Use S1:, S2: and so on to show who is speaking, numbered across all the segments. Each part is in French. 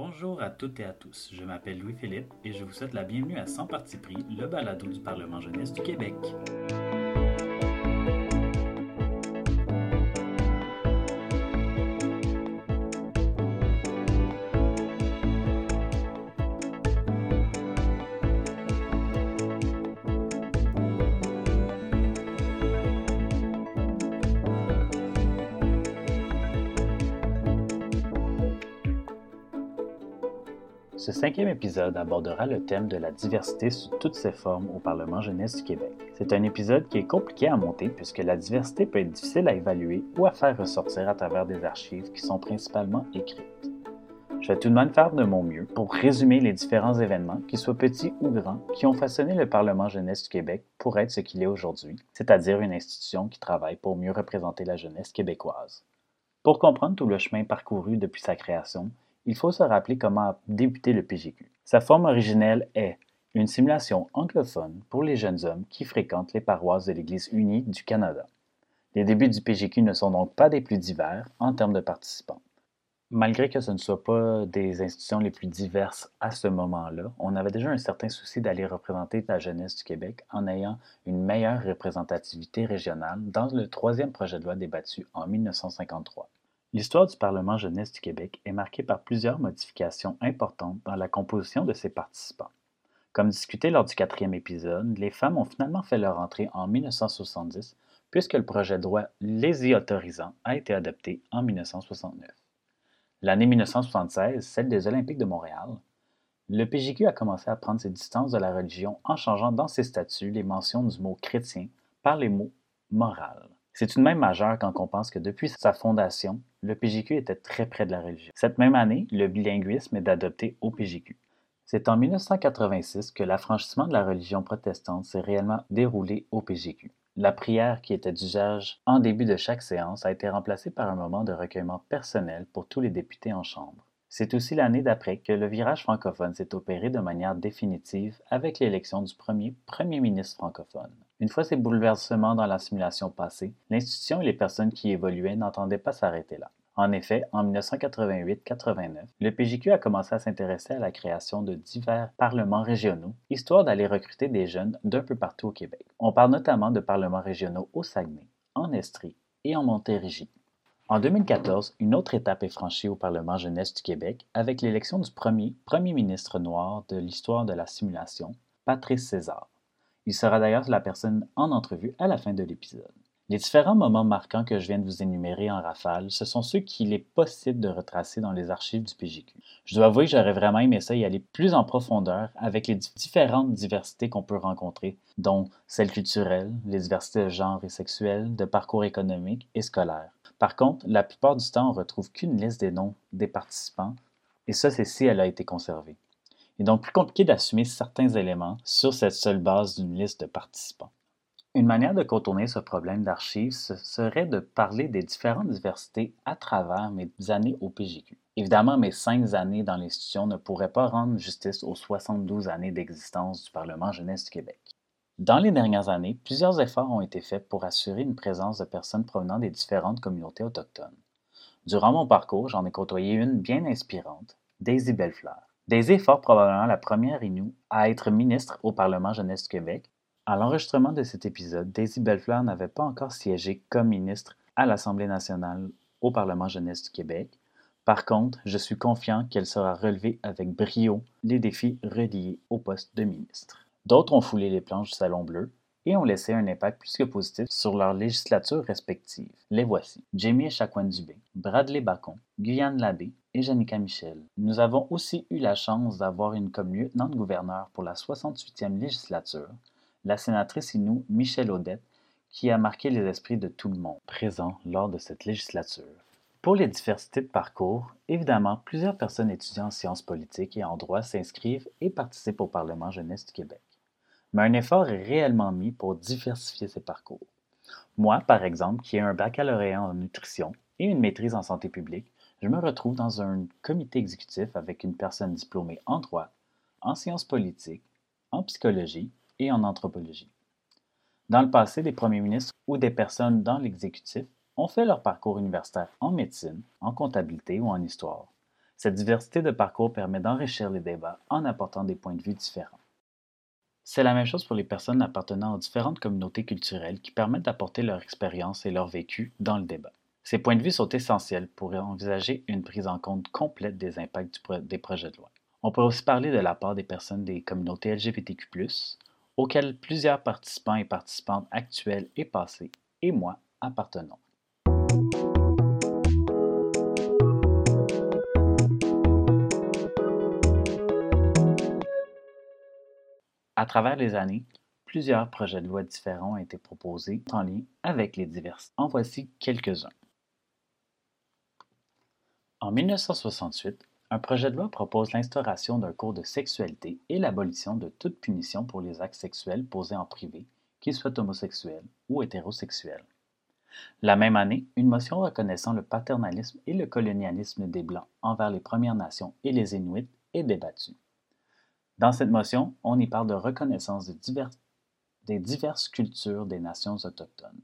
S1: Bonjour à toutes et à tous. Je m'appelle Louis-Philippe et je vous souhaite la bienvenue à Sans Parti pris, le balado du Parlement jeunesse du Québec. Cinquième épisode abordera le thème de la diversité sous toutes ses formes au Parlement jeunesse du Québec. C'est un épisode qui est compliqué à monter puisque la diversité peut être difficile à évaluer ou à faire ressortir à travers des archives qui sont principalement écrites. Je vais tout de même faire de mon mieux pour résumer les différents événements, qu'ils soient petits ou grands, qui ont façonné le Parlement jeunesse du Québec pour être ce qu'il est aujourd'hui, c'est-à-dire une institution qui travaille pour mieux représenter la jeunesse québécoise. Pour comprendre tout le chemin parcouru depuis sa création, il faut se rappeler comment a débuté le PGQ. Sa forme originelle est une simulation anglophone pour les jeunes hommes qui fréquentent les paroisses de l'Église unie du Canada. Les débuts du PGQ ne sont donc pas des plus divers en termes de participants. Malgré que ce ne soit pas des institutions les plus diverses à ce moment-là, on avait déjà un certain souci d'aller représenter la jeunesse du Québec en ayant une meilleure représentativité régionale dans le troisième projet de loi débattu en 1953. L'histoire du Parlement jeunesse du Québec est marquée par plusieurs modifications importantes dans la composition de ses participants. Comme discuté lors du quatrième épisode, les femmes ont finalement fait leur entrée en 1970 puisque le projet de loi les y autorisant a été adopté en 1969. L'année 1976, celle des Olympiques de Montréal, le PJQ a commencé à prendre ses distances de la religion en changeant dans ses statuts les mentions du mot chrétien par les mots moral. C'est de même majeur quand on pense que depuis sa fondation, le PJQ était très près de la religion. Cette même année, le bilinguisme est adopté au PJQ. C'est en 1986 que l'affranchissement de la religion protestante s'est réellement déroulé au PJQ. La prière qui était d'usage en début de chaque séance a été remplacée par un moment de recueillement personnel pour tous les députés en chambre. C'est aussi l'année d'après que le virage francophone s'est opéré de manière définitive avec l'élection du premier premier ministre francophone. Une fois ces bouleversements dans la simulation passée, l'institution et les personnes qui évoluaient n'entendaient pas s'arrêter là. En effet, en 1988-89, le PJQ a commencé à s'intéresser à la création de divers parlements régionaux, histoire d'aller recruter des jeunes d'un peu partout au Québec. On parle notamment de parlements régionaux au Saguenay, en Estrie et en Montérégie. En 2014, une autre étape est franchie au Parlement jeunesse du Québec avec l'élection du premier premier ministre noir de l'histoire de la simulation, Patrice César. Il sera d'ailleurs la personne en entrevue à la fin de l'épisode. Les différents moments marquants que je viens de vous énumérer en rafale, ce sont ceux qu'il est possible de retracer dans les archives du PJQ. Je dois avouer que j'aurais vraiment aimé ça y aller plus en profondeur avec les différentes diversités qu'on peut rencontrer, dont celles culturelles, les diversités de genre et sexuelles, de parcours économique et scolaire. Par contre, la plupart du temps, on retrouve qu'une liste des noms des participants, et ça, c'est si elle a été conservée. Il est donc plus compliqué d'assumer certains éléments sur cette seule base d'une liste de participants. Une manière de contourner ce problème d'archives serait de parler des différentes diversités à travers mes années au PGQ. Évidemment, mes cinq années dans l'institution ne pourraient pas rendre justice aux 72 années d'existence du Parlement jeunesse du Québec. Dans les dernières années, plusieurs efforts ont été faits pour assurer une présence de personnes provenant des différentes communautés autochtones. Durant mon parcours, j'en ai côtoyé une bien inspirante, Daisy Bellefleur. Des efforts probablement la première Inou à être ministre au Parlement jeunesse du Québec. À l'enregistrement de cet épisode, Daisy Bellefleur n'avait pas encore siégé comme ministre à l'Assemblée nationale au Parlement jeunesse du Québec. Par contre, je suis confiant qu'elle saura relever avec brio les défis reliés au poste de ministre. D'autres ont foulé les planches du Salon Bleu et ont laissé un impact plus que positif sur leurs législatures respectives. Les voici. Jamie Echaquan-Dubé, Bradley Bacon, Guyane Labbé et Janica Michel. Nous avons aussi eu la chance d'avoir une comme lieutenant-gouverneur pour la 68e législature, la sénatrice Inou Michel Audette, qui a marqué les esprits de tout le monde présent lors de cette législature. Pour les diversités de parcours, évidemment, plusieurs personnes étudiant en sciences politiques et en droit s'inscrivent et participent au Parlement jeunesse du Québec mais un effort est réellement mis pour diversifier ces parcours. Moi, par exemple, qui ai un baccalauréat en nutrition et une maîtrise en santé publique, je me retrouve dans un comité exécutif avec une personne diplômée en droit, en sciences politiques, en psychologie et en anthropologie. Dans le passé, des premiers ministres ou des personnes dans l'exécutif ont fait leur parcours universitaire en médecine, en comptabilité ou en histoire. Cette diversité de parcours permet d'enrichir les débats en apportant des points de vue différents. C'est la même chose pour les personnes appartenant aux différentes communautés culturelles qui permettent d'apporter leur expérience et leur vécu dans le débat. Ces points de vue sont essentiels pour envisager une prise en compte complète des impacts des projets de loi. On peut aussi parler de la part des personnes des communautés LGBTQ, auxquelles plusieurs participants et participantes actuels et passés, et moi, appartenons. À travers les années, plusieurs projets de loi différents ont été proposés en lien avec les diverses. En voici quelques-uns. En 1968, un projet de loi propose l'instauration d'un cours de sexualité et l'abolition de toute punition pour les actes sexuels posés en privé, qu'ils soient homosexuels ou hétérosexuels. La même année, une motion reconnaissant le paternalisme et le colonialisme des Blancs envers les Premières Nations et les Inuits est débattue. Dans cette motion, on y parle de reconnaissance des diverses cultures des nations autochtones.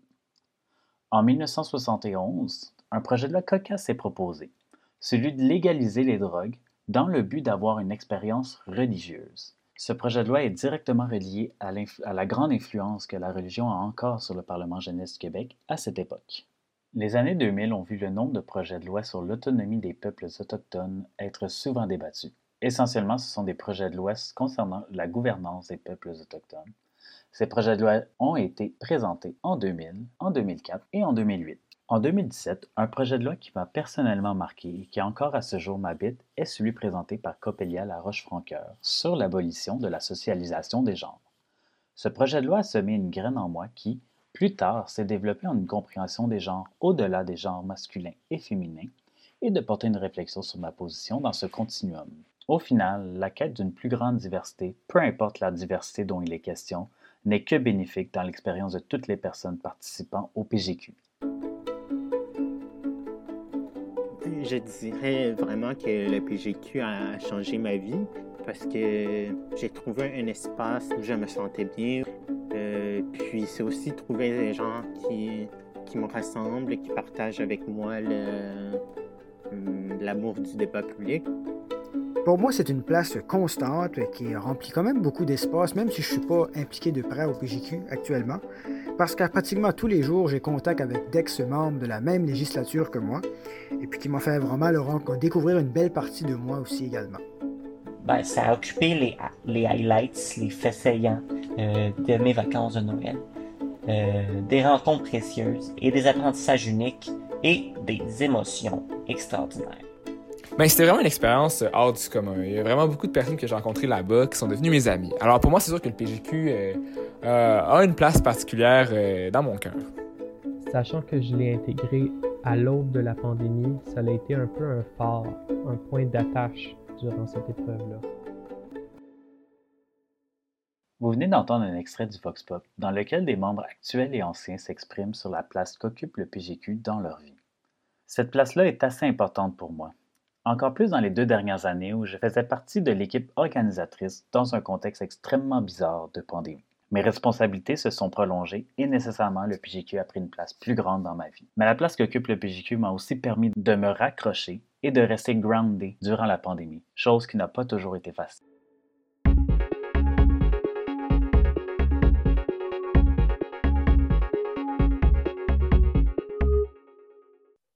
S1: En 1971, un projet de loi cocasse est proposé, celui de légaliser les drogues dans le but d'avoir une expérience religieuse. Ce projet de loi est directement relié à, à, la grande influence que la religion a encore sur le Parlement jeunesse du Québec à cette époque. Les années 2000 ont vu le nombre de projets de loi sur l'autonomie des peuples autochtones être souvent débattus. Essentiellement, ce sont des projets de loi concernant la gouvernance des peuples autochtones. Ces projets de loi ont été présentés en 2000, en 2004 et en 2008. En 2017, un projet de loi qui m'a personnellement marqué et qui encore à ce jour m'habite est celui présenté par Coppelia La Roche-Francoeur sur l'abolition de la socialisation des genres. Ce projet de loi a semé une graine en moi qui, plus tard, s'est développé en une compréhension des genres au-delà des genres masculins et féminins et de porter une réflexion sur ma position dans ce continuum. Au final, la quête d'une plus grande diversité, peu importe la diversité dont il est question, n'est que bénéfique dans l'expérience de toutes les personnes participant au PGQ.
S2: Je dirais vraiment que le PGQ a changé ma vie parce que j'ai trouvé un espace où je me sentais bien. Euh, puis c'est aussi trouver des gens qui, qui me rassemblent et qui partagent avec moi hum, l'amour du débat public.
S3: Pour moi, c'est une place constante qui remplit quand même beaucoup d'espace, même si je ne suis pas impliqué de près au PJQ actuellement, parce qu'à pratiquement tous les jours, j'ai contact avec d'ex-membres de la même législature que moi, et puis qui m'ont fait vraiment le découvrir une belle partie de moi aussi également.
S4: Ben, ça a occupé les, les highlights, les faits saillants euh, de mes vacances de Noël. Euh, des rencontres précieuses et des apprentissages uniques et des émotions extraordinaires.
S5: Ben, c'était vraiment une expérience euh, hors du commun. Il y a vraiment beaucoup de personnes que j'ai rencontrées là-bas qui sont devenues mes amis. Alors pour moi, c'est sûr que le PGQ euh, euh, a une place particulière dans mon cœur.
S6: Sachant que je l'ai intégré à l'aube de la pandémie, ça a été un peu un phare, un point d'attache durant cette épreuve-là.
S1: Vous venez d'entendre un extrait du Vox Pop dans lequel des membres actuels et anciens s'expriment sur la place qu'occupe le PGQ dans leur vie. Cette place-là est assez importante pour moi encore plus dans les deux dernières années où je faisais partie de l'équipe organisatrice dans un contexte extrêmement bizarre de pandémie. Mes responsabilités se sont prolongées et nécessairement le PGQ a pris une place plus grande dans ma vie. Mais la place qu'occupe le PGQ m'a aussi permis de me raccrocher et de rester groundé durant la pandémie, chose qui n'a pas toujours été facile.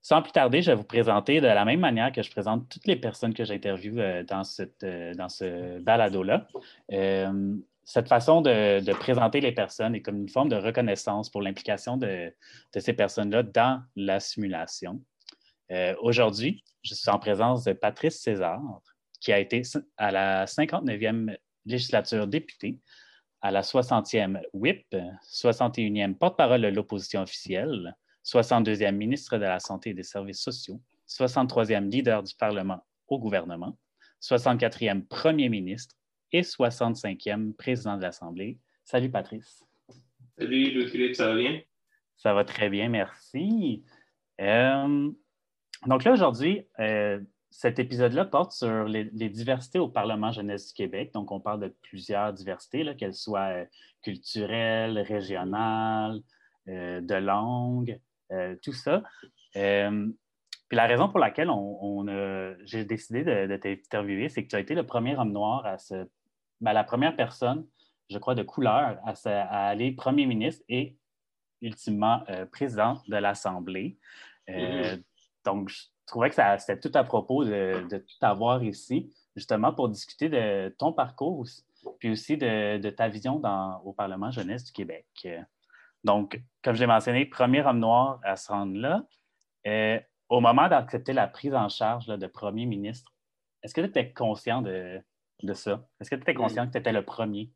S1: Sans plus tarder, je vais vous présenter de la même manière que je présente toutes les personnes que j'interviewe euh, dans, euh, dans ce balado-là. Euh, cette façon de, présenter les personnes est comme une forme de reconnaissance pour l'implication de, ces personnes-là dans la simulation. Aujourd'hui, je suis en présence de Patrice César, qui a été à la 59e législature députée, à la 60e WIP, 61e porte-parole de l'opposition officielle, 62e ministre de la Santé et des Services sociaux, 63e leader du Parlement au gouvernement, 64e premier ministre et 65e président de l'Assemblée. Salut Patrice.
S7: Salut Louis-Philippe, ça va bien?
S1: Ça va très bien, merci. Euh, donc là, aujourd'hui, euh, cet épisode-là porte sur les, diversités au Parlement jeunesse du Québec. Donc, on parle de plusieurs diversités, qu'elles soient euh, culturelles, régionales, de langue, tout ça. Euh, Puis la raison pour laquelle on, j'ai décidé de, t'interviewer, c'est que tu as été le premier homme noir à se. Ben, la première personne, je crois, de couleur à, aller premier ministre et ultimement euh, président de l'Assemblée. Euh, mm-hmm. Donc, je trouvais que c'était tout à propos de, de tout avoir ici, justement pour discuter de ton parcours, puis aussi de, ta vision dans, au Parlement jeunesse du Québec. Donc, comme je l'ai mentionné, premier homme noir à se rendre là. Euh, au moment d'accepter la prise en charge de premier ministre, est-ce que tu étais conscient de, ça? Est-ce que tu étais conscient que tu étais le premier?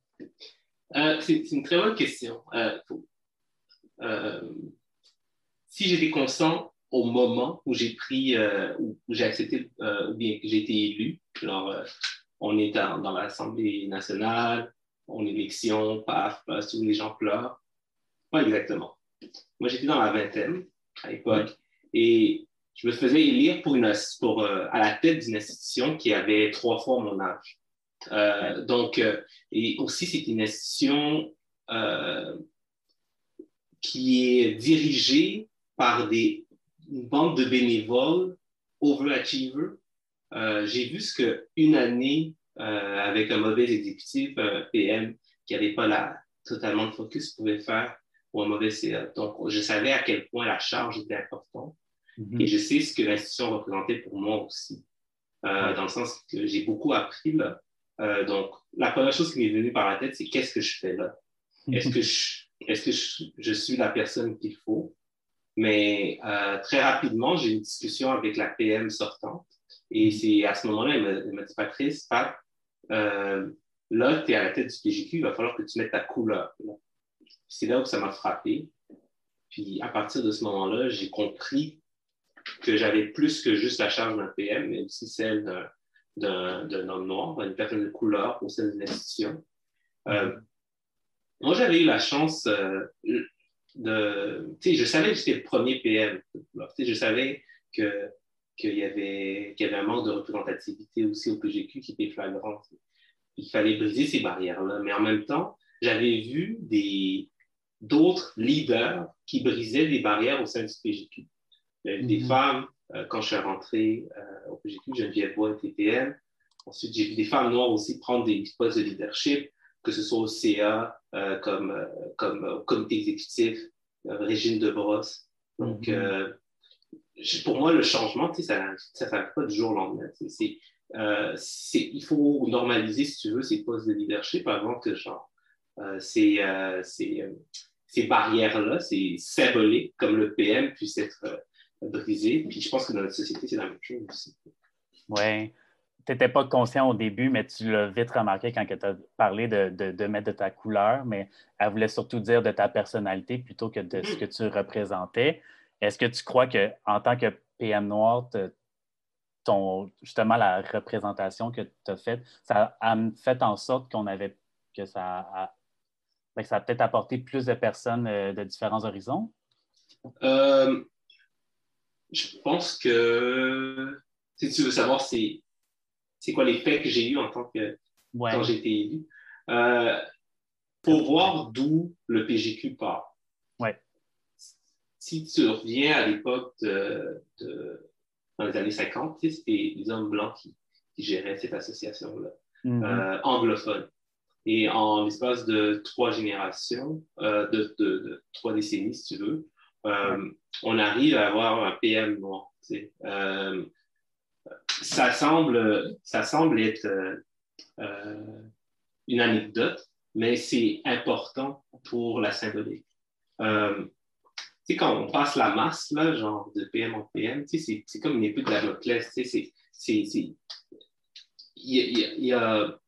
S7: Euh, c'est une très bonne question. Euh, si j'étais conscient au moment où j'ai pris, où j'ai accepté, ou bien que j'ai été élu, genre, on est dans, dans l'Assemblée nationale, on élection, paf, paf, tous les gens pleurent. Pas exactement. Moi, j'étais dans la vingtaine à l'époque et je me faisais élire pour une, pour, euh, à la tête d'une institution qui avait trois fois mon âge. Euh, donc, euh, et aussi, c'est une institution qui est dirigée par des, une bande de bénévoles overachievers. J'ai vu ce qu'une année avec un mauvais exécutif, un PM qui n'avait pas la, totalement de focus pouvait faire ou un mauvais CA. Donc, je savais à quel point la charge était importante. Mhm. Et je sais ce que l'institution représentait pour moi aussi, euh, dans le sens que j'ai beaucoup appris là. Euh, donc, la première chose qui m'est venue par la tête, c'est qu'est-ce que je fais là? Est-ce que, je, est-ce que je, suis la personne qu'il faut? Mais euh, très rapidement, j'ai une discussion avec la PM sortante. Et mhm. c'est à ce moment-là, elle m'a dit, Patrice, Pat, là, tu es à la tête du PGQ, il va falloir que tu mettes ta couleur. Là c'est là où ça m'a frappé. Puis à partir de ce moment-là, j'ai compris que j'avais plus que juste la charge d'un PM, mais aussi celle d'un homme noir, d'une personne de couleur au sein d'une institution. Euh, moi, j'avais eu la chance euh, de. Tu je savais que j'étais le premier PM. Tu sais, je savais que qu'il y, avait, qu'il y avait un manque de représentativité aussi au PGQ qui était flagrant. Il fallait briser ces barrières-là. Mais en même temps, j'avais vu des, d'autres leaders qui brisaient des barrières au sein du PGQ. Des mhm. femmes, euh, quand je suis rentré euh, au PGQ, Geneviève Bois TPM. Ensuite, j'ai vu des femmes noires aussi prendre des postes de leadership, que ce soit au CA, euh, comme, comme au comité exécutif, Régine de Brosse. Donc, mhm. pour moi, le changement, ça ne s'arrête pas du jour au lendemain. il faut normaliser, si tu veux, ces postes de leadership avant que genre, c'est ces barrières-là, c'est symbolique, comme le PM puisse être euh, brisé. Puis je pense que dans notre société, c'est la même chose aussi.
S1: Oui. Tu n'étais pas conscient au début, mais tu l'as vite remarqué quand tu as parlé de, de, mettre de ta couleur, mais elle voulait surtout dire de ta personnalité plutôt que de ce que tu représentais. Est-ce que tu crois qu'en tant que PM noir, ton, justement la représentation que tu as faite, ça a fait en sorte qu'on avait que ça a ça a peut-être apporté plus de personnes euh, de différents horizons?
S7: Euh, je pense que si tu veux savoir c'est, c'est quoi l'effet que j'ai eu en tant que quand j'ai été élu, euh, pour voir d'où le PGQ part.
S1: Ouais.
S7: Si tu reviens à l'époque de, dans les années 50, c'était les hommes blancs qui, géraient cette association-là, mm-hmm. anglophone. Et en l'espace de trois générations, euh, de, trois décennies, si tu veux, euh, on arrive à avoir un PM noir. Euh, ça, semble, ça semble être une anecdote, mais c'est important pour la symbolique. Tu sais, quand on passe la masse, là, genre de PM en PM, c'est comme une épée de la Il y, y, a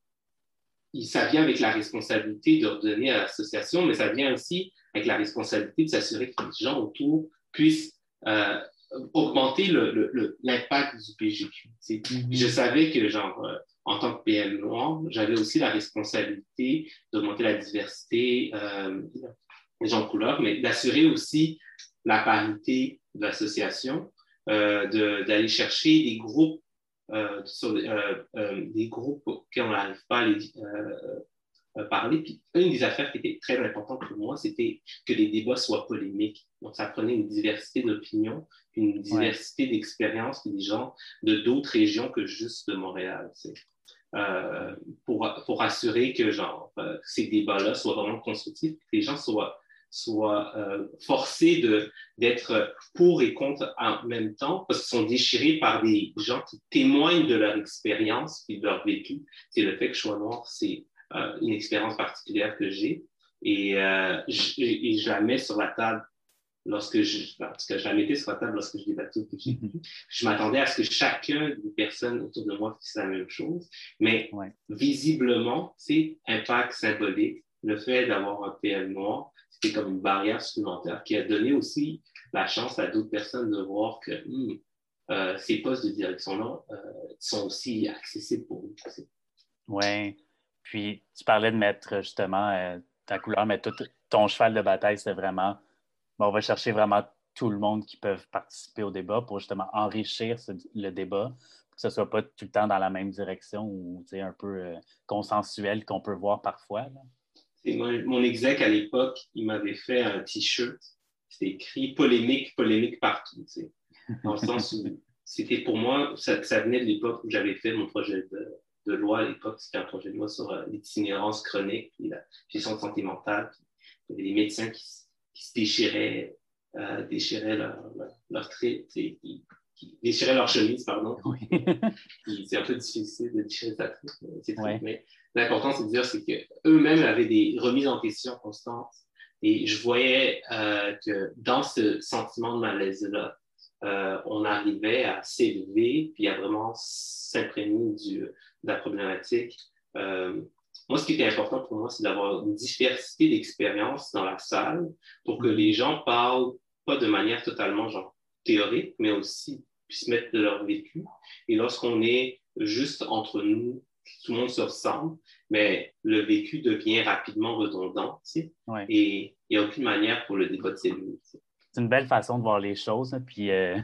S7: ça vient avec la responsabilité de redonner à l'association, mais ça vient aussi avec la responsabilité de s'assurer que les gens autour puissent euh, augmenter l'impact du PGQ. Mhm. Je savais que, genre, euh, en tant que PM noir, j'avais aussi la responsabilité d'augmenter la diversité euh, des gens de couleur, mais d'assurer aussi la parité de l'association, d'aller chercher des groupes sur euh, euh, des groupes auxquels on n'arrive pas euh, parler. Puis une des affaires qui était très importante pour moi, c'était que les débats soient polémiques. Donc, ça prenait une diversité d'opinions, une diversité d'expériences, puis des gens de d'autres régions que juste de Montréal. Euh, pour, pour assurer que genre, euh, ces débats-là soient vraiment constructifs, que les gens soient, soient euh, forcés d'être pour et contre en même temps, parce qu'ils sont déchirés par des gens qui témoignent de leur expérience et de leur vécu. C'est le fait que je sois noir, c'est euh, une expérience particulière que j'ai. Et, euh, je, et, je, la mets sur la table lorsque je, parce que je la mettais sur la table lorsque je débattais au PGQ. Je m'attendais à ce que chacun des personnes autour de moi fasse la même chose, mais visiblement, c'est impact symbolique. Le fait d'avoir un PL noir, c'était comme une barrière supplémentaire qui a donné aussi la chance à d'autres personnes de voir que hmm, euh, ces postes de direction-là euh, sont aussi accessibles pour eux.
S1: Oui, puis, tu parlais de mettre justement euh, ta couleur, mais tout, ton cheval de bataille, c'est vraiment, on va chercher vraiment tout le monde qui peut participer au débat pour justement enrichir le débat, que ce ne soit pas tout le temps dans la même direction ou un peu consensuel qu'on peut voir parfois.
S7: Mon exec à l'époque, il m'avait fait un T-shirt. C'était écrit polémique, polémique partout. Dans le sens où c'était pour moi, ça, ça venait de l'époque où j'avais fait mon projet de, de loi à l'époque, c'était un projet de loi sur euh, l'itinérance chronique, puis la gestion sentimentale. il y avait des médecins qui, se déchiraient, euh, déchiraient leur, leur, trait, qui, qui, déchiraient leur chemise, pardon. c'est un peu difficile de déchirer sa trait, mais l'important, c'est de dire c'est qu'eux-mêmes avaient des remises en question constantes. Et je voyais euh, que dans ce sentiment de malaise-là, euh, on arrivait à s'élever puis à vraiment s'imprégner de la problématique. Euh, moi, ce qui était important pour moi, c'est d'avoir une diversité d'expériences dans la salle pour que les gens parlent pas de manière totalement genre théorique, mais aussi puissent mettre de leur vécu. Et lorsqu'on est juste entre nous, tout le monde se ressemble, mais le vécu devient rapidement redondant. Et il n'y a aucune manière pour le débat de s'élever
S1: c'est une belle façon de voir les choses. Hein, puis euh,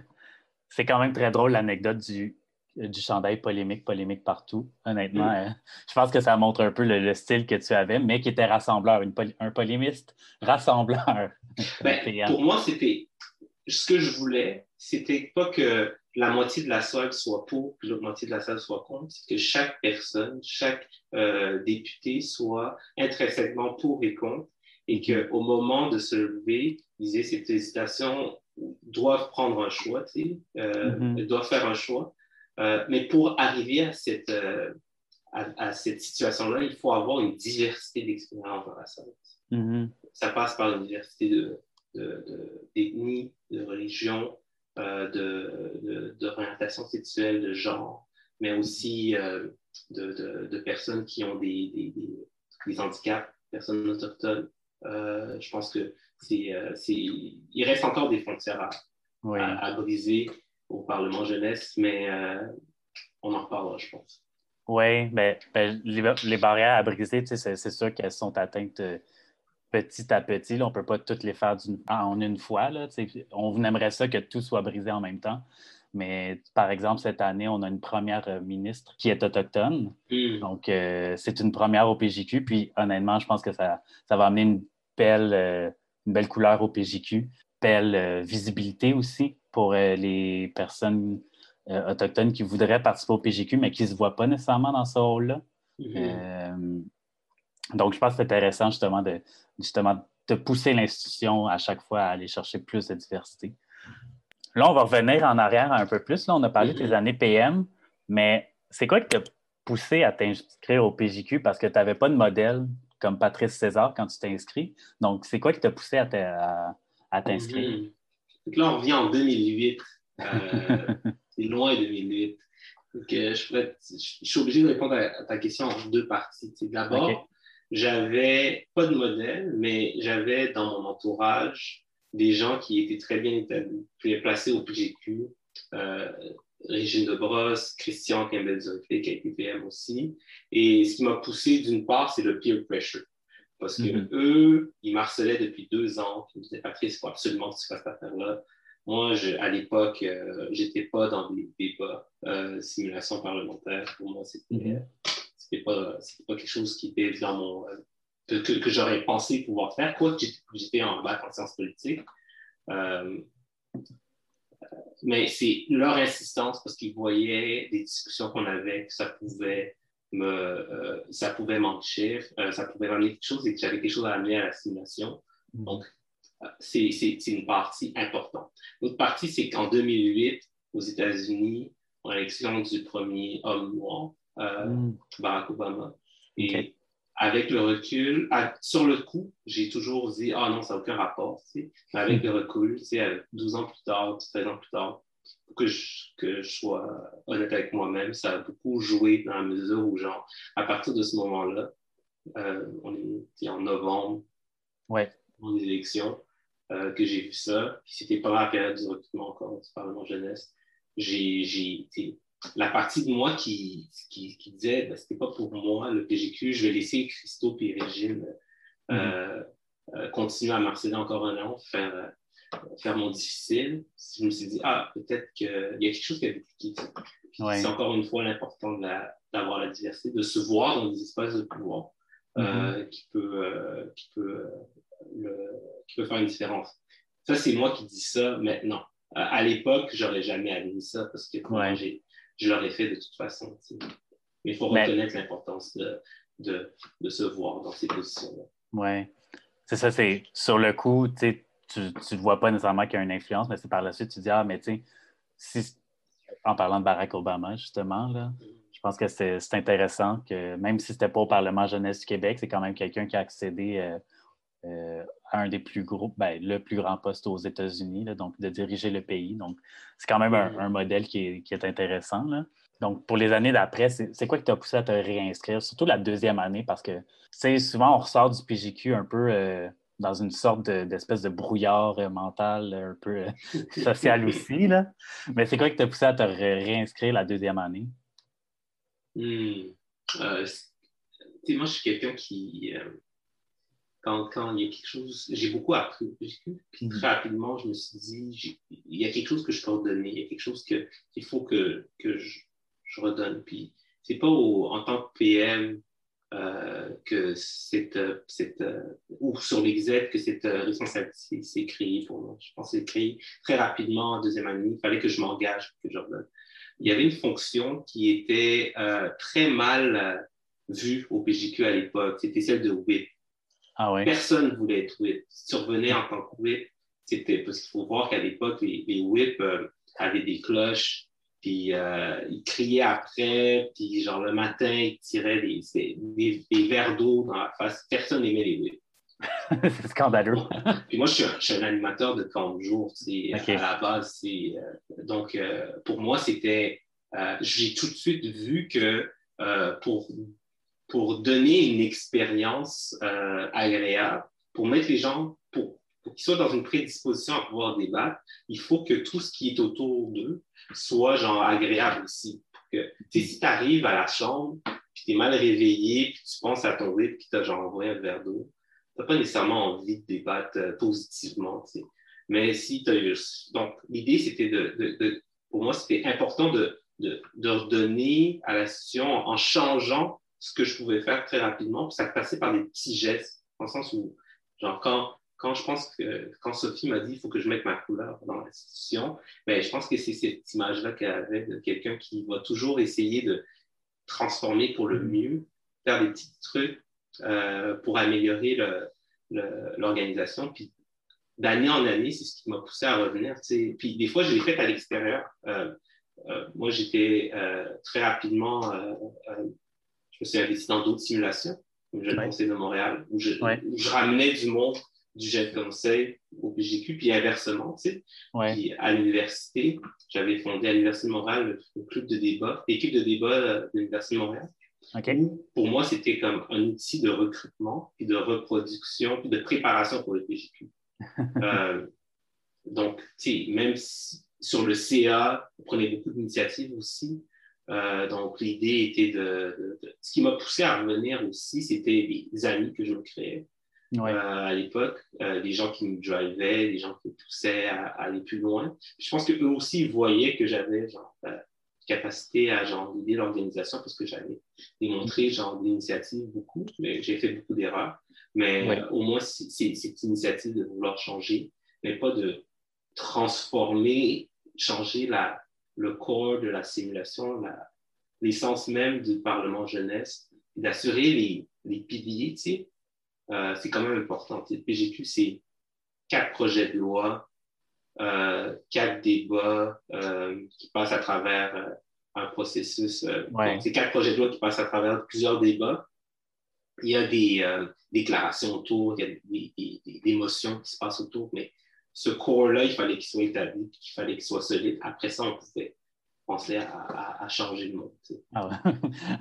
S1: c'est quand même très drôle l'anecdote du, du chandail polémique, polémique partout. Honnêtement, mm. euh, je pense que ça montre un peu le, style que tu avais, mais qui était rassembleur, un polémiste rassembleur.
S7: Ben, pour moi, c'était ce que je voulais, c'était pas que la moitié de la salle soit pour et l'autre moitié de la salle soit contre, c'est que chaque personne, chaque euh, député soit intrinsèquement pour et contre et qu'au moment de se lever, il disait cette hésitation doivent prendre un choix, tu sais, euh, mm-hmm. doivent faire un choix. Euh, mais pour arriver à cette, euh, à, cette situation-là, il faut avoir une diversité d'expériences dans la salle. Mm-hmm. Ça passe par une diversité d'ethnie, de, de, de, religion, euh, d'orientation sexuelle, de genre, mais aussi de, personnes qui ont des, des, des handicaps, personnes autochtones. Euh, je pense que c'est, euh, il reste encore des frontières à, briser au Parlement jeunesse, mais euh, on en reparlera, je pense.
S1: Oui, ben, ben les, barrières à briser, c'est, sûr qu'elles sont atteintes petit à petit. on ne peut pas toutes les faire en une fois. Là, on aimerait ça que tout soit brisé en même temps. Mais par exemple, cette année, on a une première ministre qui est autochtone. Hmm. Donc, c'est une première au PJQ. Puis, honnêtement, je pense que ça, ça va amener une belle, euh, une belle couleur au PJQ, belle euh, visibilité aussi pour euh, les personnes autochtones qui voudraient participer au PJQ, mais qui ne se voient pas nécessairement dans ce rôle-là. Mm-hmm. Donc, je pense que c'est intéressant justement de, justement de pousser l'institution à chaque fois à aller chercher plus de diversité. Là, on va revenir en arrière un peu plus. Là, on a parlé des mm-hmm. années PM, mais c'est quoi qui t'a poussé à t'inscrire au PJQ parce que tu n'avais pas de modèle comme Patrice César quand tu t'es inscrit. Donc, c'est quoi qui t'a poussé à, t'inscrire?
S7: Là, on revient en 2008. Euh, c'est loin 2008. je, suis obligé de répondre à, ta question en deux parties. D'abord, j'avais pas de modèle, mais j'avais dans mon entourage des gens qui étaient très bien établis, placés au PGQ. Euh, Régine de Brosse, Christian Campbell-Zurfé, qui a été PM aussi. Et ce qui m'a poussé, d'une part, c'est le peer pressure. Parce que mm-hmm. eux, ils marcelaient depuis deux ans. Ils me disaient, Patrice, il faut absolument que tu fasses cette affaire-là. Moi, je, à l'époque, euh, j'étais pas dans des débats, euh, simulation parlementaire. Pour moi, c'était mm-hmm. C'était pas, pas quelque chose qui était dans mon. que, que, j'aurais pensé pouvoir faire, quoi que j'étais en bac en sciences politiques. mais c'est leur insistance parce qu'ils voyaient des discussions qu'on avait, que ça pouvait me, euh, ça pouvait m'enrichir, euh, ça pouvait m'amener quelque chose et que j'avais quelque chose à amener à la simulation. Mm. Donc, euh, c'est une partie importante. L'autre partie, c'est qu'en 2008, aux États-Unis, on a l'élection du premier homme noir, mm. Barack Obama. Et avec le recul, sur le coup, j'ai toujours dit, ah non, ça n'a aucun rapport. Mais avec mm. le recul, 12 ans plus tard, 13 ans plus tard, que je, que je sois honnête avec moi-même, ça a beaucoup joué dans la mesure où, genre, à partir de ce moment-là, euh, on est en novembre,
S1: ouais.
S7: dans les élections, euh, que j'ai vu ça. Puis c'était pas la période du recrutement encore du Parlement jeunesse. J'ai, j'ai la partie de moi qui, qui, qui disait, ben, c'était pas pour moi le PGQ, je vais laisser Christophe et Régine euh, mm-hmm. continuer à marcher encore un an, faire faire mon difficile, je me suis dit, ah, peut-être qu'il y a quelque chose qui a été C'est encore une fois l'important d'avoir la, diversité, de se voir dans des espaces de pouvoir euh, mm-hmm. qui, peut, euh, qui, peut, euh, qui peut faire une différence. Ça, c'est moi qui dis ça maintenant. à l'époque, j'aurais jamais admis ça parce que je l'aurais fait de toute façon. Mais il faut reconnaître l'importance de, de, de, se voir dans ces positions-là.
S1: Oui. C'est ça, c'est sur le coup, tu ne vois pas nécessairement qu'il y a une influence, mais c'est par la suite, tu dis, ah, mais tu sais, en parlant de Barack Obama, justement, là, je pense que c'est intéressant que même si ce n'était pas au Parlement jeunesse du Québec, c'est quand même quelqu'un qui a accédé euh, euh, un des plus gros, ben, le plus grand poste aux États-Unis, donc de diriger le pays. Donc, c'est quand même un, modèle qui est, qui est intéressant. Là. Donc, pour les années d'après, c'est quoi qui t'a poussé à te réinscrire, surtout la deuxième année, parce que, souvent, on ressort du PGQ un peu euh, dans une sorte d'espèce de, brouillard euh, mental un peu social aussi. Là. Mais c'est quoi qui t'a poussé à te réinscrire la deuxième année?
S7: Hmm. moi, je suis quelqu'un qui, quand, quand, il y a quelque chose, j'ai beaucoup appris. Puis hmm. très rapidement, je me suis dit, il y a quelque chose que je peux redonner, il y a quelque chose qu'il faut que, que je, je, redonne. Puis c'est pas en tant que PM euh, que cette, euh, cette euh, ou sur l'exec que cette responsabilité s'est créée pour moi. Je pense que c'est créé très rapidement en deuxième année. Il fallait que je m'engage, que je redonne. Il y avait une fonction qui était très mal vue au PGQ à l'époque. C'était celle de whip.
S1: Ah ouais.
S7: Personne ne voulait être whip. Si tu revenais en tant que whip, c'était parce qu'il faut voir qu'à l'époque, les, les whips avaient des cloches puis euh, il criait après, puis genre le matin, il tirait des, des, des verres d'eau dans la face. Personne n'aimait les whips.
S1: c'est scandaleux.
S7: puis moi, je suis, un, animateur de camp de jour, à la base. Euh, donc, euh, pour moi, c'était... J'ai tout de suite vu que pour, pour donner une expérience agréable, pour mettre les gens, pour, qu'ils soient dans une prédisposition à pouvoir débattre, il faut que tout ce qui est autour d'eux soit genre agréable aussi. Que, si tu arrives à la chambre, puis tu es mal réveillé, puis tu penses à ton rythme, puis tu as genre envoyé un verre d'eau, tu n'as pas nécessairement envie de débattre euh, positivement. Mais si tu as Donc, l'idée, c'était de, de, Pour moi, c'était important de, de, de redonner à la situation en changeant ce que je pouvais faire très rapidement. Puis ça passait par des petits gestes, dans le sens où, genre, quand quand je pense que quand Sophie m'a dit il faut que je mette ma couleur dans l'institution, ben, je pense que c'est cette image-là qu'elle avait de quelqu'un qui va toujours essayer de transformer pour le mieux, faire des petits trucs euh, pour améliorer l'organisation. Puis d'année en année, c'est ce qui m'a poussé à revenir. Puis des fois, je l'ai fait à l'extérieur. Euh, euh, moi, j'étais très rapidement, je me suis investi dans d'autres simulations, comme je le Conseil de Montréal, où je, où je ramenais du monde du jeune conseil au PGQ, puis inversement, tu sais. Puis à l'université, j'avais fondé à l'Université de Montréal le, club de débat, l'équipe de débat euh, de l'Université de Montréal. pour moi, c'était comme un outil de recrutement, puis de reproduction, puis de préparation pour le PGQ. euh, donc, tu sais, même sur le CA, on prenait beaucoup d'initiatives aussi. Euh, donc, l'idée était de, de, Ce qui m'a poussé à revenir aussi, c'était les amis que je me créais. Euh, à l'époque, euh, des gens qui me drivaient, des gens qui me poussaient à, aller plus loin. Je pense qu'eux aussi voyaient que j'avais genre, euh, capacité à genre aider l'organisation parce que j'avais démontré genre l'initiative beaucoup, mais j'ai fait beaucoup d'erreurs. Mais au moins, c'est cette initiative de vouloir changer, mais pas de transformer, changer la, le corps de la simulation, l'essence même du Parlement jeunesse, d'assurer les, les piliers, tu sais, euh, c'est quand même important. Le PGQ, c'est quatre projets de loi, euh, quatre débats euh, qui passent à travers un processus. c'est quatre projets de loi qui passent à travers plusieurs débats. Il y a des déclarations autour, il y a des, des, motions qui se passent autour, mais ce corps-là, il fallait qu'il soit établi, qu'il fallait qu'il soit solide. Après ça, on pouvait penser à, changer le monde.
S1: Ah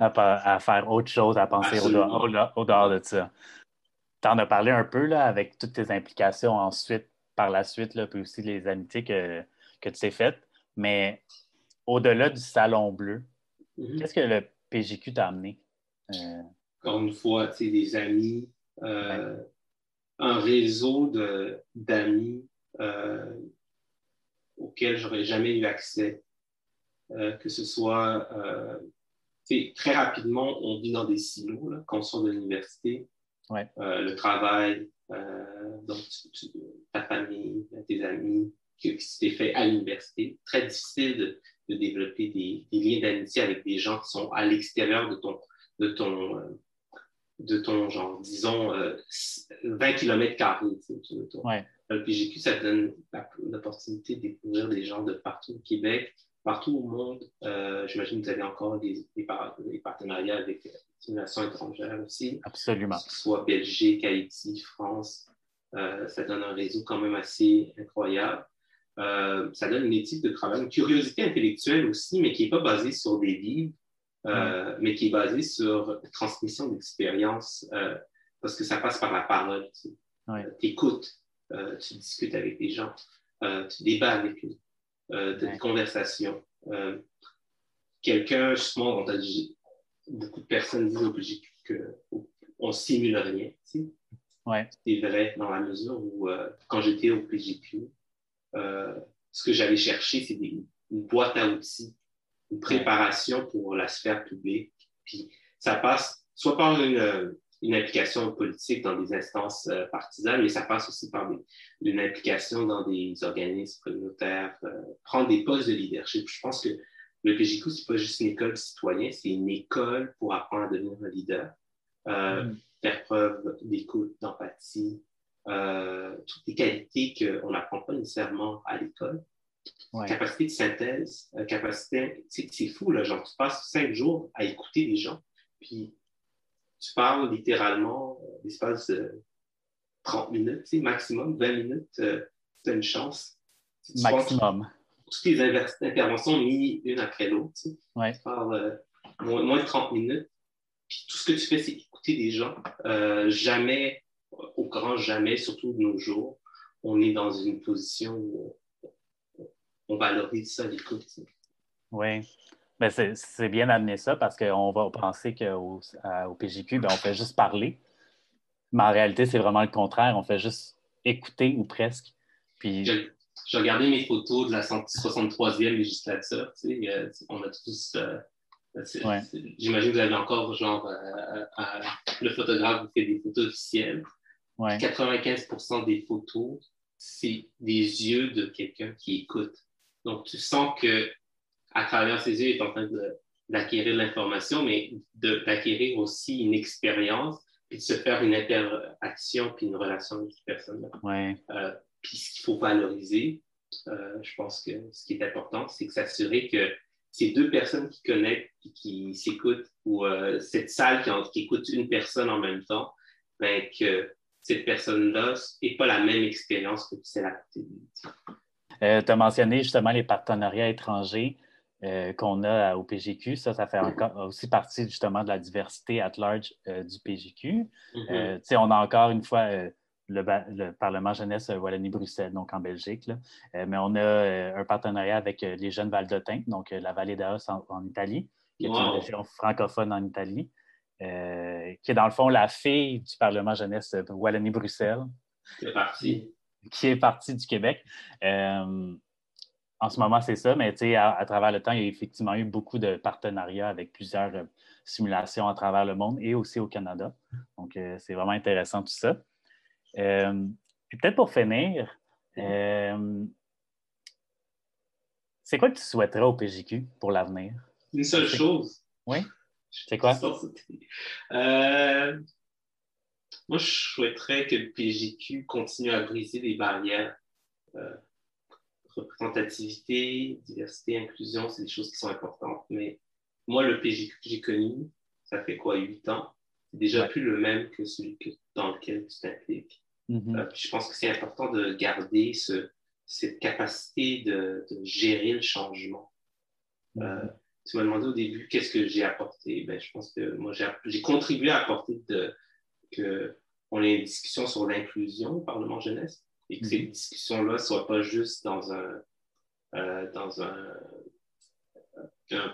S1: à, faire autre chose, à penser au dehors, de ça. Tu en as parlé un peu là, avec toutes tes implications ensuite, par la suite, là, puis aussi les amitiés que, que tu t'es faites. Mais au-delà du Salon Bleu, mm-hmm. qu'est-ce que le PGQ t'a amené?
S7: Euh... Encore une fois, des amis, euh, un réseau d'amis euh, auxquels j'aurais jamais eu accès euh, que ce soit euh, très rapidement, on vit dans des silos là, quand on sort de l'université. Euh, le travail, donc ta famille, tes amis, qui s'est fait à l'université. Très difficile de, de développer des, des liens d'amitié avec des gens qui sont à l'extérieur de ton, de ton, de ton genre, disons, 20 km carrés. Le PGQ, ça donne l'opportunité de découvrir des gens de partout au Québec, partout au monde. Euh, j'imagine que vous avez encore des, partenariats avec des nations étrangères aussi.
S1: Absolument.
S7: Que ce soit Belgique, Haïti, France. Euh, ça donne un réseau quand même assez incroyable. Euh, ça donne une éthique de travail, une curiosité intellectuelle aussi, mais qui n'est pas basée sur des livres, mais qui est basée sur transmission d'expériences, parce que ça passe par la parole. Tu écoutes, tu discutes avec des gens, tu débats avec eux euh, de conversation. Euh, quelqu'un, justement, beaucoup de personnes disent au PGQ qu'on ne simule rien. C'est vrai dans la mesure où, euh, quand j'étais au PGQ, ce que j'allais chercher, c'est une boîte à outils, une préparation pour la sphère publique. Puis ça passe soit par une, une implication politique dans des instances euh, partisanes, mais ça passe aussi par une implication dans des organismes communautaires, euh, prendre des postes de leadership. Je pense que le PGQ, ce n'est pas juste une école citoyenne, c'est une école pour apprendre à devenir un leader, euh, mm. faire preuve d'écoute, d'empathie, toutes les qualités qu'on n'apprend pas nécessairement à l'école. Capacité de synthèse, capacité, c'est fou, là, genre, tu passes cinq jours à écouter les gens, puis tu parles littéralement euh, l'espace de 30 minutes, maximum, 20 minutes, euh, tu as une chance.
S1: maximum.
S7: Toutes les interventions mis une après l'autre. Tu, parles euh, moins, de 30 minutes. Puis tout ce que tu fais, c'est écouter des gens. jamais, au grand jamais, surtout de nos jours, on est dans une position où on, valorise ça, l'écoute.
S1: Oui. Ben, c'est bien d'amener ça parce qu'on va penser qu'au au PGQ, ben, on fait juste parler. Mais en réalité, c'est vraiment le contraire. On fait juste écouter ou presque. Puis...
S7: J'ai regardé mes photos de la 63e législature. Tu sais, euh, on a tous. Euh, j'imagine que vous avez encore, genre, euh, le photographe vous fait des photos officielles. 95% des photos, c'est des yeux de quelqu'un qui écoute. Donc, tu sens que à travers ses yeux, il est en train d'acquérir de, l'information, mais d'acquérir aussi une expérience, puis de se faire une interaction, puis une relation avec cette personne-là. Euh, puis ce qu'il faut valoriser, euh, je pense que ce qui est important, c'est que s'assurer que ces deux personnes qui connectent et qui s'écoutent, ou euh, cette salle qui, écoute une personne en même temps, ben, que cette personne-là n'ait pas la même expérience que celle à côté
S1: de tu as mentionné justement les partenariats étrangers. Euh, qu'on a au PGQ. Ça, ça fait aussi partie justement de la diversité at large euh, du PGQ. Mm-hmm. Euh, on a encore une fois le, Parlement jeunesse Wallonie-Bruxelles, donc en Belgique. mais on a un partenariat avec les jeunes Valdotin, donc la vallée d'Aos en, Italie, qui est une région francophone en Italie, qui est dans le fond la fille du Parlement jeunesse Wallonie-Bruxelles.
S7: Qui est partie.
S1: Qui est partie du Québec. en ce moment, c'est ça, mais à, à travers le temps, il y a effectivement eu beaucoup de partenariats avec plusieurs euh, simulations à travers le monde et aussi au Canada. Donc, euh, c'est vraiment intéressant tout ça. Euh, puis peut-être pour finir, c'est quoi que tu souhaiterais au PJQ pour l'avenir?
S7: Une seule chose.
S1: Oui? C'est quoi?
S7: moi, je souhaiterais que le PJQ continue à briser les barrières représentativité, diversité, inclusion, c'est des choses qui sont importantes. Mais moi, le PJ que j'ai connu, ça fait quoi, huit ans? C'est déjà plus le même que celui dans lequel tu t'impliques. Euh, je pense que c'est important de garder ce, cette capacité de, gérer le changement. Euh, mm-hmm. tu m'as demandé au début qu'est-ce que j'ai apporté? Ben, je pense que moi, j'ai contribué à apporter de, que on ait une discussion sur l'inclusion au Parlement jeunesse et que ces mhm. discussions-là ne soient pas juste dans un, euh, dans un,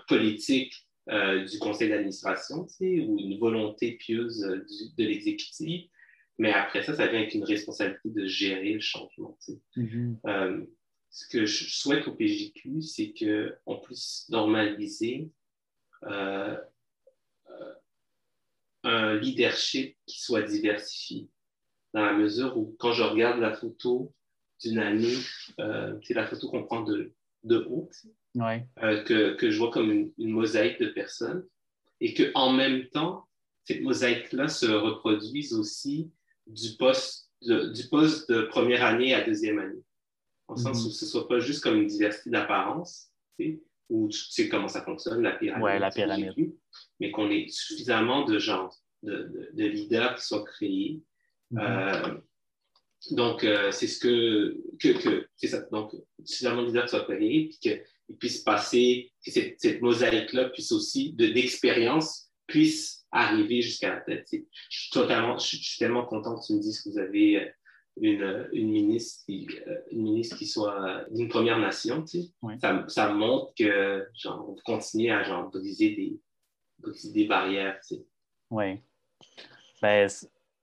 S7: politique euh, du conseil d'administration ou une volonté pieuse de l'exécutif, mais après ça, ça vient avec une responsabilité de gérer le changement. Mhm. Euh, ce que je souhaite au PJQ, c'est qu'on puisse normaliser un leadership qui soit diversifié dans la mesure où quand je regarde la photo d'une année, euh, c'est la photo qu'on prend de, de haut, euh, que, que, je vois comme une, mosaïque de personnes, et qu'en même temps, cette mosaïque-là se reproduise aussi du poste de, du poste de première année à deuxième année. En sens mhm. où ce ne soit pas juste comme une diversité d'apparence, où tu sais comment ça fonctionne, la pyramide.
S1: Ouais, la pyramide.
S7: Mais qu'on ait suffisamment de gens, de, de leaders qui soient créés, Mhm. Euh, donc, euh, c'est ce que, que, que c'est ça. Donc, suffisamment de leaders soit créé, puis qu'il puisse passer, que cette, cette mosaïque-là puisse aussi, d'expérience, puisse arriver jusqu'à la tête. Je suis, totalement, je suis tellement content que tu me dises que vous avez euh, une, une, ministre, qui, une ministre qui soit d'une première nation. Tu sais. ça, ça, montre que genre, on continue à genre, briser, des, briser des barrières. Tu sais.
S1: Oui. Ben,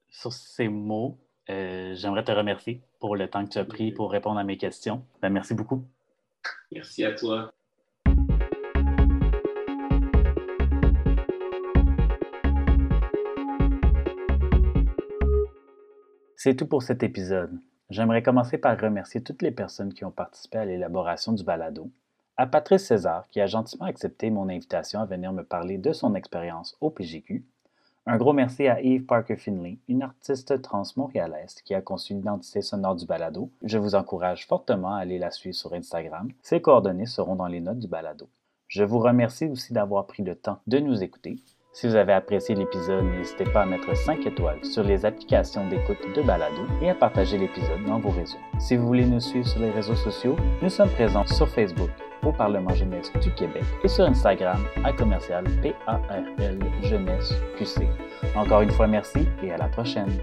S1: sur ces mots, euh, j'aimerais te remercier pour le temps que tu as pris pour répondre à mes questions. Ben, merci beaucoup.
S7: Merci à toi.
S1: C'est tout pour cet épisode. J'aimerais commencer par remercier toutes les personnes qui ont participé à l'élaboration du balado, à Patrice César qui a gentiment accepté mon invitation à venir me parler de son expérience au PGQ, un gros merci à Eve Parker Finley, une artiste trans montréalaise qui a conçu l'identité sonore du balado. Je vous encourage fortement à aller la suivre sur Instagram. Ses coordonnées seront dans les notes du balado. Je vous remercie aussi d'avoir pris le temps de nous écouter. Si vous avez apprécié l'épisode, n'hésitez pas à mettre 5 étoiles sur les applications d'écoute de balado et à partager l'épisode dans vos réseaux. Si vous voulez nous suivre sur les réseaux sociaux, nous sommes présents sur Facebook, au Parlement jeunesse du Québec et sur Instagram à commercial PARL jeunesse QC. Encore une fois, merci et à la prochaine.